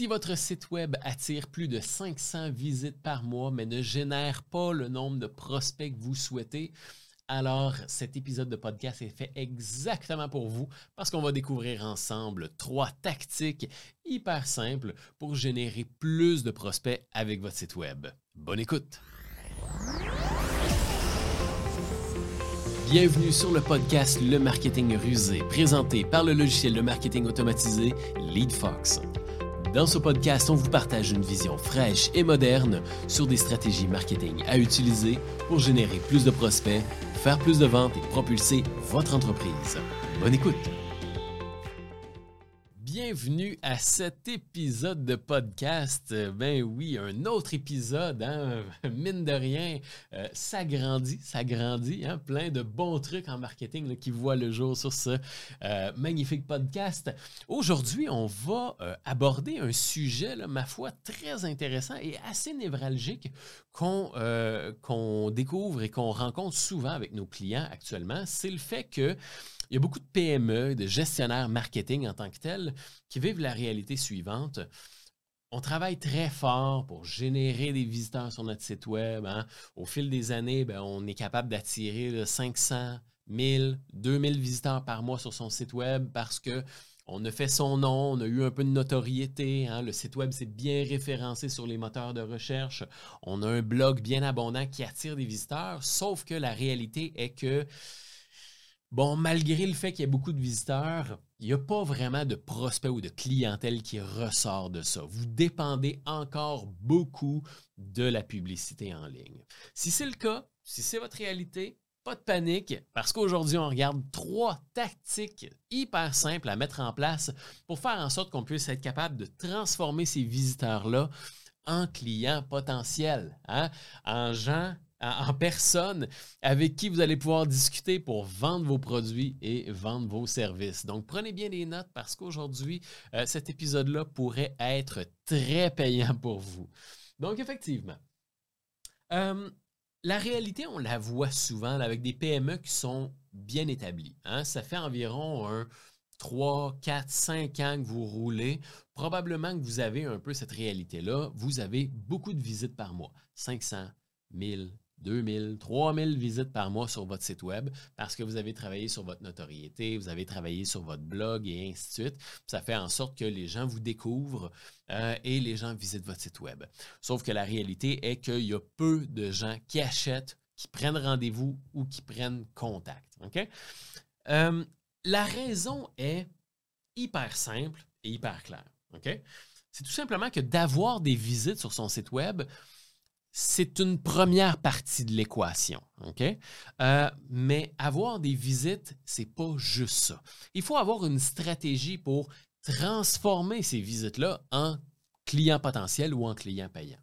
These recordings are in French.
Si votre site web attire plus de 500 visites par mois mais ne génère pas le nombre de prospects que vous souhaitez, alors cet épisode de podcast est fait exactement pour vous parce qu'on va découvrir ensemble trois tactiques hyper simples pour générer plus de prospects avec votre site web. Bonne écoute! Bienvenue sur le podcast Le Marketing Rusé, présenté par le logiciel de marketing automatisé LeadFox. Dans ce podcast, on vous partage une vision fraîche et moderne sur des stratégies marketing à utiliser pour générer plus de prospects, faire plus de ventes et propulser votre entreprise. Bonne écoute! Bienvenue à cet épisode de podcast. Ben oui, un autre épisode, hein? mine de rien, euh, ça grandit, ça grandit, hein? plein de bons trucs en marketing qui voient le jour sur ce euh, magnifique podcast. Aujourd'hui, on va euh, aborder un sujet, ma foi, très intéressant et assez névralgique qu'on découvre et qu'on rencontre souvent avec nos clients actuellement. C'est le fait que il y a beaucoup de PME, de gestionnaires marketing en tant que tels, qui vivent la réalité suivante. On travaille très fort pour générer des visiteurs sur notre site web. Hein. Au fil des années, ben, on est capable d'attirer 500, 1000, 2000 visiteurs par mois sur son site web parce que on a fait son nom, on a eu un peu de notoriété, hein. le site web s'est bien référencé sur les moteurs de recherche, on a un blog bien abondant qui attire des visiteurs, sauf que la réalité est que Bon, malgré le fait qu'il y ait beaucoup de visiteurs, il n'y a pas vraiment de prospects ou de clientèle qui ressort de ça. Vous dépendez encore beaucoup de la publicité en ligne. Si c'est le cas, si c'est votre réalité, pas de panique, parce qu'aujourd'hui, on regarde trois tactiques hyper simples à mettre en place pour faire en sorte qu'on puisse être capable de transformer ces visiteurs-là en clients potentiels, hein, en gens en personne avec qui vous allez pouvoir discuter pour vendre vos produits et vendre vos services. Donc, prenez bien des notes parce qu'aujourd'hui, euh, cet épisode-là pourrait être très payant pour vous. Donc, effectivement, euh, la réalité, on la voit souvent avec des PME qui sont bien établies. Hein. Ça fait environ un 3, 4, 5 ans que vous roulez, probablement que vous avez un peu cette réalité-là. Vous avez beaucoup de visites par mois, 500, 1000, 2000, 3000 visites par mois sur votre site web parce que vous avez travaillé sur votre notoriété, vous avez travaillé sur votre blog et ainsi de suite. Ça fait en sorte que les gens vous découvrent euh, et les gens visitent votre site web. Sauf que la réalité est qu'il y a peu de gens qui achètent, qui prennent rendez-vous ou qui prennent contact. Euh, la raison est hyper simple et hyper claire. C'est tout simplement que d'avoir des visites sur son site web, c'est une première partie de l'équation. Euh, mais avoir des visites, c'est pas juste ça. Il faut avoir une stratégie pour transformer ces visites-là en clients potentiels ou en clients payants.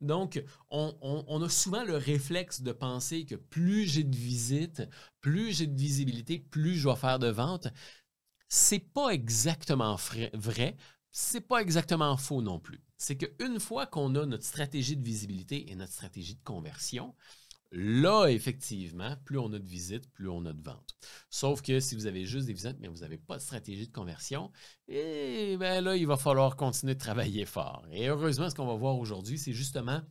Donc, on, a souvent le réflexe de penser que plus j'ai de visites, plus j'ai de visibilité, plus je vais faire de ventes. C'est pas exactement vrai, c'est pas exactement faux non plus c'est qu'une fois qu'on a notre stratégie de visibilité et notre stratégie de conversion, là, effectivement, plus on a de visites, plus on a de ventes. Sauf que si vous avez juste des visites, mais vous n'avez pas de stratégie de conversion, et eh ben là, il va falloir continuer de travailler fort. Et heureusement, ce qu'on va voir aujourd'hui, c'est justement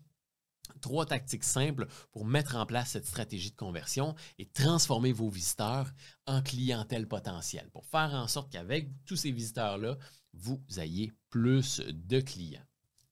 trois tactiques simples pour mettre en place cette stratégie de conversion et transformer vos visiteurs en clientèle potentielle, pour faire en sorte qu'avec tous ces visiteurs-là, vous ayez plus de clients.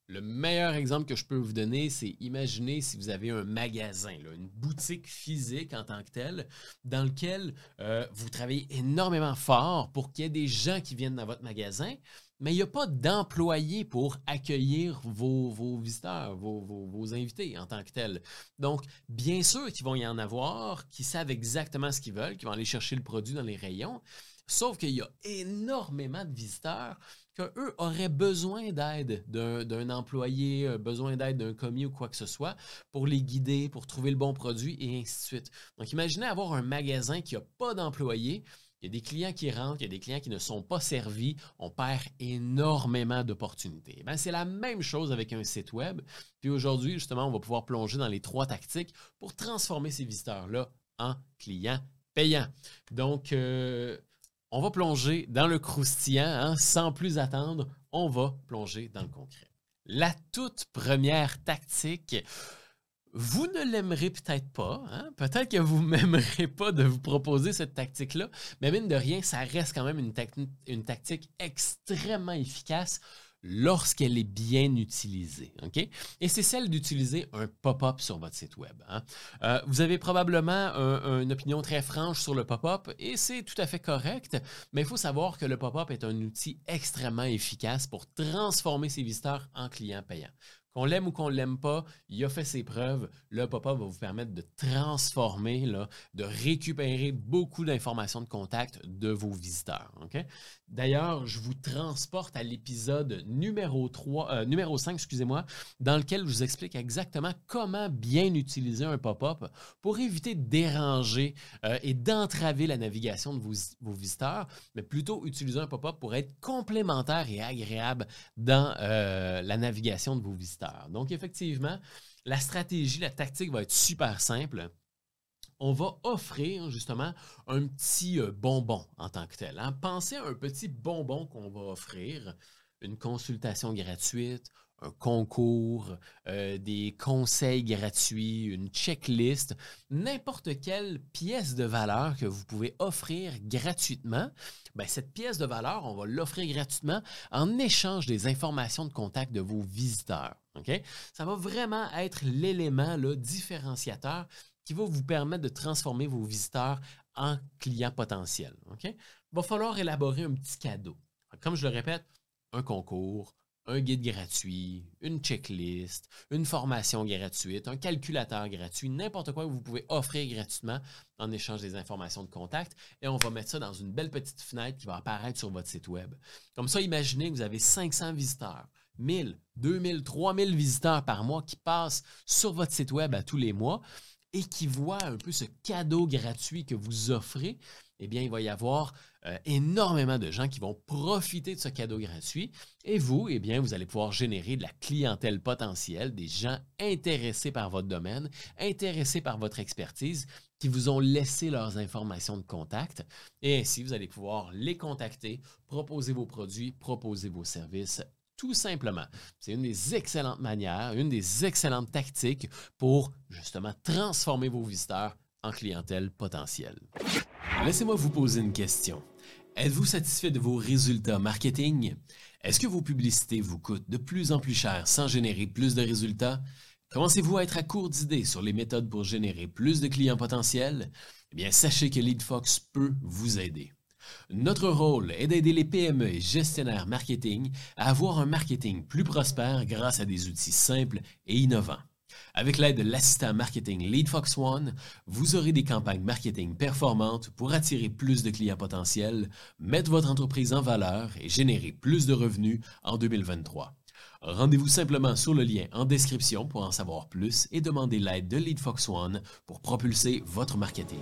Le meilleur exemple que je peux vous donner, c'est imaginer si vous avez un magasin, une boutique physique en tant que telle, dans lequel euh, vous travaillez énormément fort pour qu'il y ait des gens qui viennent dans votre magasin, mais il n'y a pas d'employés pour accueillir vos, visiteurs, vos, vos, invités en tant que tels. Donc, bien sûr qu'ils vont y en avoir, qui savent exactement ce qu'ils veulent, qui vont aller chercher le produit dans les rayons, sauf qu'il y a énormément de visiteurs qu'eux auraient besoin d'aide d'un employé, euh, besoin d'aide d'un commis ou quoi que ce soit pour les guider, pour trouver le bon produit et ainsi de suite. Donc, imaginez avoir un magasin qui n'a pas d'employés. Il y a des clients qui rentrent, il y a des clients qui ne sont pas servis. On perd énormément d'opportunités. Ben, c'est la même chose avec un site web. Puis aujourd'hui, justement, on va pouvoir plonger dans les trois tactiques pour transformer ces visiteurs-là en clients payants. Donc, euh, on va plonger dans le croustillant. Hein, sans plus attendre, on va plonger dans le concret. La toute première tactique, vous ne l'aimerez peut-être pas. Hein? Peut-être que vous m'aimerez pas de vous proposer cette tactique-là, mais mine de rien, ça reste quand même une tactique extrêmement efficace lorsqu'elle est bien utilisée. OK? Et c'est celle d'utiliser un pop-up sur votre site Web. Hein. Euh, vous avez probablement une opinion très franche sur le pop-up et c'est tout à fait correct, mais il faut savoir que le pop-up est un outil extrêmement efficace pour transformer ses visiteurs en clients payants. Qu'on l'aime ou qu'on ne l'aime pas, il a fait ses preuves. Le pop-up va vous permettre de transformer, de récupérer beaucoup d'informations de contact de vos visiteurs. D'ailleurs, je vous transporte à l'épisode numéro 3, euh, numéro 5, excusez-moi, dans lequel je vous explique exactement comment bien utiliser un pop-up pour éviter de déranger euh, et d'entraver la navigation de vos, vos, visiteurs, mais plutôt utiliser un pop-up pour être complémentaire et agréable dans euh, la navigation de vos visiteurs. Donc, effectivement, la stratégie, la tactique va être super simple on va offrir justement un petit euh, bonbon en tant que tel. Hein. Pensez à un petit bonbon qu'on va offrir, une consultation gratuite, un concours, euh, des conseils gratuits, une checklist, n'importe quelle pièce de valeur que vous pouvez offrir gratuitement. Ben, cette pièce de valeur, on va l'offrir gratuitement en échange des informations de contact de vos visiteurs. Ça va vraiment être l'élément différenciateur qui va vous permettre de transformer vos visiteurs en clients potentiels. Il va falloir élaborer un petit cadeau. Comme je le répète, un concours, un guide gratuit, une checklist, une formation gratuite, un calculateur gratuit, n'importe quoi que vous pouvez offrir gratuitement en échange des informations de contact. Et on va mettre ça dans une belle petite fenêtre qui va apparaître sur votre site web. Comme ça, imaginez que vous avez 500 visiteurs. 1000, 2000, 3000 visiteurs par mois qui passent sur votre site web à tous les mois et qui voient un peu ce cadeau gratuit que vous offrez, eh bien, il va y avoir euh, énormément de gens qui vont profiter de ce cadeau gratuit. Et vous, eh bien, vous allez pouvoir générer de la clientèle potentielle, des gens intéressés par votre domaine, intéressés par votre expertise, qui vous ont laissé leurs informations de contact. Et ainsi, vous allez pouvoir les contacter, proposer vos produits, proposer vos services tout simplement. C'est une des excellentes manières, une des excellentes tactiques pour justement transformer vos visiteurs en clientèle potentielle. Laissez-moi vous poser une question. Êtes-vous satisfait de vos résultats marketing? Est-ce que vos publicités vous coûtent de plus en plus cher sans générer plus de résultats? Commencez-vous à être à court d'idées sur les méthodes pour générer plus de clients potentiels? Eh bien, sachez que LeadFox peut vous aider. Notre rôle est d'aider les PME et gestionnaires marketing à avoir un marketing plus prospère grâce à des outils simples et innovants. Avec l'aide de l'assistant marketing LeadFox One, vous aurez des campagnes marketing performantes pour attirer plus de clients potentiels, mettre votre entreprise en valeur et générer plus de revenus en 2023. Rendez-vous simplement sur le lien en description pour en savoir plus et demander l'aide de LeadFox One pour propulser votre marketing.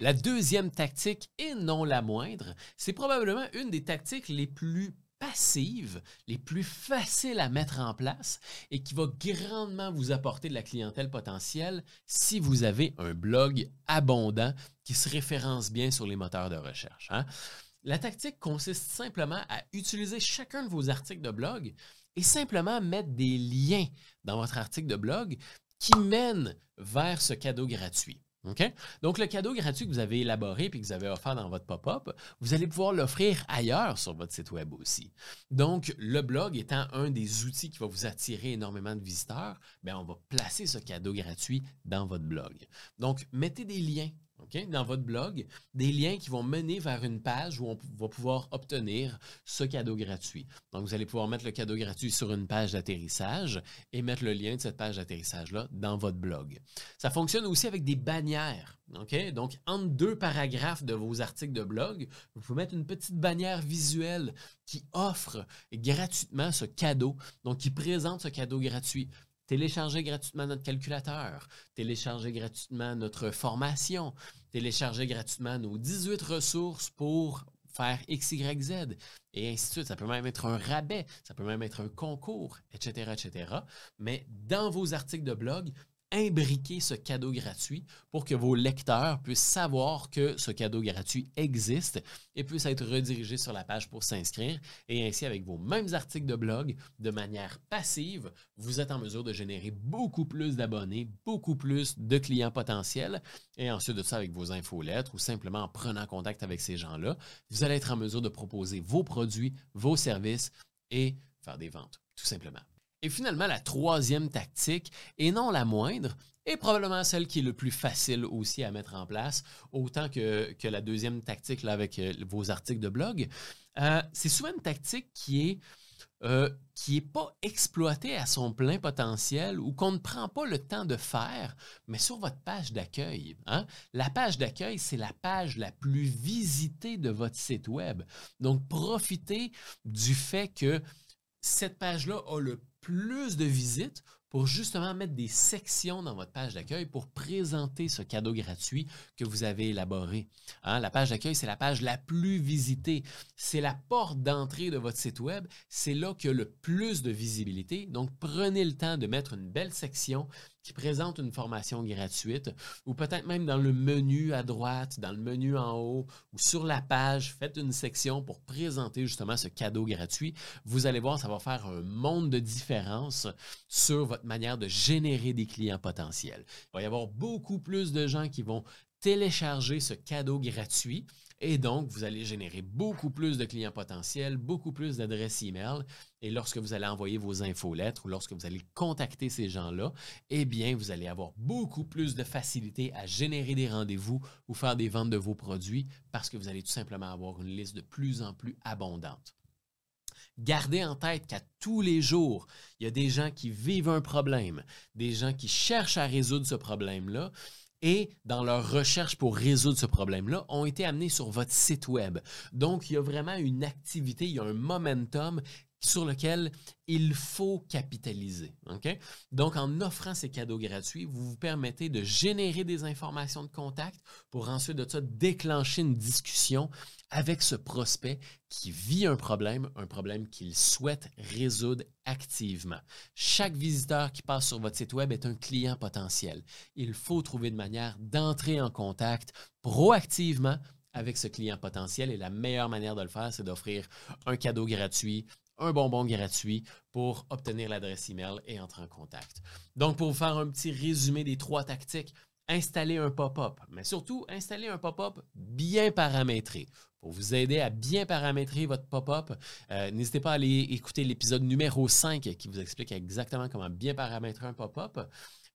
La deuxième tactique, et non la moindre, c'est probablement une des tactiques les plus passives, les plus faciles à mettre en place et qui va grandement vous apporter de la clientèle potentielle si vous avez un blog abondant qui se référence bien sur les moteurs de recherche. Hein. La tactique consiste simplement à utiliser chacun de vos articles de blog et simplement mettre des liens dans votre article de blog qui mènent vers ce cadeau gratuit. Donc, le cadeau gratuit que vous avez élaboré et que vous avez offert dans votre pop-up, vous allez pouvoir l'offrir ailleurs sur votre site web aussi. Donc, le blog étant un des outils qui va vous attirer énormément de visiteurs, bien, on va placer ce cadeau gratuit dans votre blog. Donc, mettez des liens dans votre blog des liens qui vont mener vers une page où on va pouvoir obtenir ce cadeau gratuit. Donc, vous allez pouvoir mettre le cadeau gratuit sur une page d'atterrissage et mettre le lien de cette page d'atterrissage-là dans votre blog. Ça fonctionne aussi avec des bannières. Donc, entre deux paragraphes de vos articles de blog, vous pouvez mettre une petite bannière visuelle qui offre gratuitement ce cadeau, donc qui présente ce cadeau gratuit. Téléchargez gratuitement notre calculateur, téléchargez gratuitement notre formation, téléchargez gratuitement nos 18 ressources pour faire X, Y, Z, et ainsi de suite. Ça peut même être un rabais, ça peut même être un concours, etc., etc. Mais dans vos articles de blog, imbriquer ce cadeau gratuit pour que vos lecteurs puissent savoir que ce cadeau gratuit existe et puissent être redirigés sur la page pour s'inscrire. Et ainsi, avec vos mêmes articles de blog, de manière passive, vous êtes en mesure de générer beaucoup plus d'abonnés, beaucoup plus de clients potentiels. Et ensuite de ça, avec vos infolettres ou simplement en prenant contact avec ces gens-là, vous allez être en mesure de proposer vos produits, vos services et faire des ventes, tout simplement. Et finalement, la troisième tactique, et non la moindre, est probablement celle qui est le plus facile aussi à mettre en place, autant que, la deuxième tactique là, avec euh, vos articles de blog. Euh, c'est souvent une tactique qui est euh, qui n'est pas exploitée à son plein potentiel ou qu'on ne prend pas le temps de faire, mais sur votre page d'accueil. Hein. La page d'accueil, c'est la page la plus visitée de votre site web. Donc, profitez du fait que cette page-là a le plus de visites pour justement mettre des sections dans votre page d'accueil pour présenter ce cadeau gratuit que vous avez élaboré. Hein, la page d'accueil, c'est la page la plus visitée. C'est la porte d'entrée de votre site web. C'est là qu'il y a le plus de visibilité. Donc, prenez le temps de mettre une belle section qui présente une formation gratuite, ou peut-être même dans le menu à droite, dans le menu en haut, ou sur la page, faites une section pour présenter justement ce cadeau gratuit. Vous allez voir, ça va faire un monde de différence sur votre manière de générer des clients potentiels. Il va y avoir beaucoup plus de gens qui vont télécharger ce cadeau gratuit et donc, vous allez générer beaucoup plus de clients potentiels, beaucoup plus d'adresses email. Et lorsque vous allez envoyer vos infolettres ou lorsque vous allez contacter ces gens-là, eh bien, vous allez avoir beaucoup plus de facilité à générer des rendez-vous ou faire des ventes de vos produits parce que vous allez tout simplement avoir une liste de plus en plus abondante. Gardez en tête qu'à tous les jours, il y a des gens qui vivent un problème, des gens qui cherchent à résoudre ce problème-là et dans leur recherche pour résoudre ce problème-là, ont été amenés sur votre site web. Donc, il y a vraiment une activité, il y a un momentum sur lequel il faut capitaliser. Donc, en offrant ces cadeaux gratuits, vous vous permettez de générer des informations de contact pour ensuite de ça déclencher une discussion avec ce prospect qui vit un problème, un problème qu'il souhaite résoudre activement. Chaque visiteur qui passe sur votre site web est un client potentiel. Il faut trouver une manière d'entrer en contact proactivement avec ce client potentiel et la meilleure manière de le faire, c'est d'offrir un cadeau gratuit, un bonbon gratuit pour obtenir l'adresse email et entrer en contact. Donc, pour vous faire un petit résumé des trois tactiques, installer un pop-up, mais surtout installer un pop-up bien paramétré. Pour vous aider à bien paramétrer votre pop-up, euh, n'hésitez pas à aller écouter l'épisode numéro 5 qui vous explique exactement comment bien paramétrer un pop-up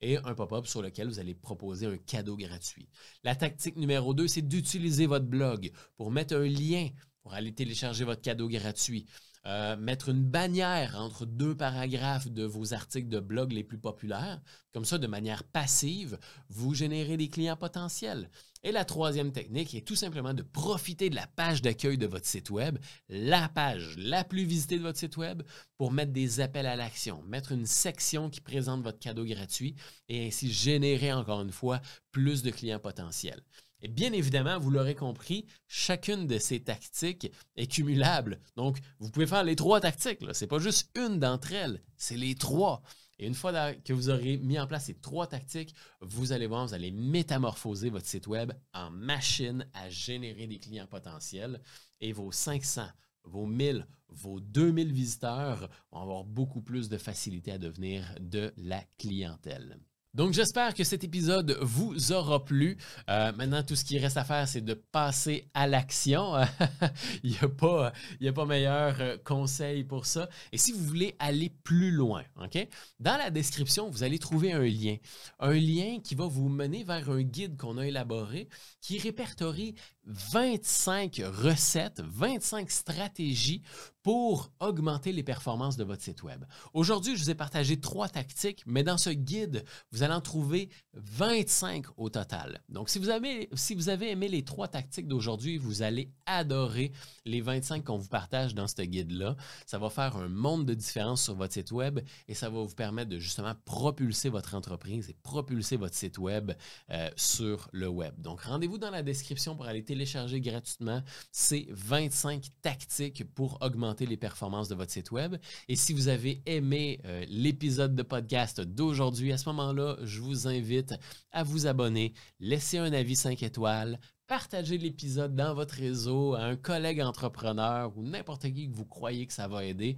et un pop-up sur lequel vous allez proposer un cadeau gratuit. La tactique numéro 2, c'est d'utiliser votre blog pour mettre un lien pour aller télécharger votre cadeau gratuit. Euh, mettre une bannière entre deux paragraphes de vos articles de blog les plus populaires. Comme ça, de manière passive, vous générez des clients potentiels. Et la troisième technique est tout simplement de profiter de la page d'accueil de votre site web, la page la plus visitée de votre site web, pour mettre des appels à l'action, mettre une section qui présente votre cadeau gratuit et ainsi générer encore une fois plus de clients potentiels. Et bien évidemment, vous l'aurez compris, chacune de ces tactiques est cumulable. Donc, vous pouvez faire les trois tactiques. Ce n'est pas juste une d'entre elles, c'est les trois. Et une fois que vous aurez mis en place ces trois tactiques, vous allez voir, vous allez métamorphoser votre site web en machine à générer des clients potentiels. Et vos 500, vos 1000, vos 2000 visiteurs vont avoir beaucoup plus de facilité à devenir de la clientèle. Donc j'espère que cet épisode vous aura plu. Euh, maintenant, tout ce qui reste à faire, c'est de passer à l'action. il n'y a, pas, a pas meilleur euh, conseil pour ça. Et si vous voulez aller plus loin, OK? Dans la description, vous allez trouver un lien. Un lien qui va vous mener vers un guide qu'on a élaboré qui répertorie 25 recettes, 25 stratégies pour augmenter les performances de votre site web. Aujourd'hui, je vous ai partagé trois tactiques, mais dans ce guide, vous allez en trouver 25 au total. Donc, si vous avez, si vous avez aimé les trois tactiques d'aujourd'hui, vous allez adorer les 25 qu'on vous partage dans ce guide-là. Ça va faire un monde de différence sur votre site web et ça va vous permettre de justement propulser votre entreprise et propulser votre site web euh, sur le web. Donc, rendez-vous dans la description pour aller télécharger télécharger gratuitement. C'est 25 tactiques pour augmenter les performances de votre site web. Et si vous avez aimé euh, l'épisode de podcast d'aujourd'hui, à ce moment-là, je vous invite à vous abonner, laisser un avis 5 étoiles, partagez l'épisode dans votre réseau à un collègue entrepreneur ou n'importe qui que vous croyez que ça va aider.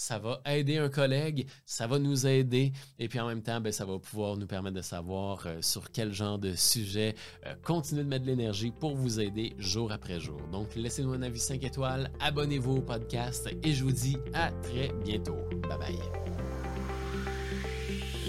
Ça va aider un collègue, ça va nous aider et puis en même temps, ben, ça va pouvoir nous permettre de savoir euh, sur quel genre de sujet euh, continuer de mettre de l'énergie pour vous aider jour après jour. Donc, laissez-nous un avis 5 étoiles, abonnez-vous au podcast et je vous dis à très bientôt. Bye bye.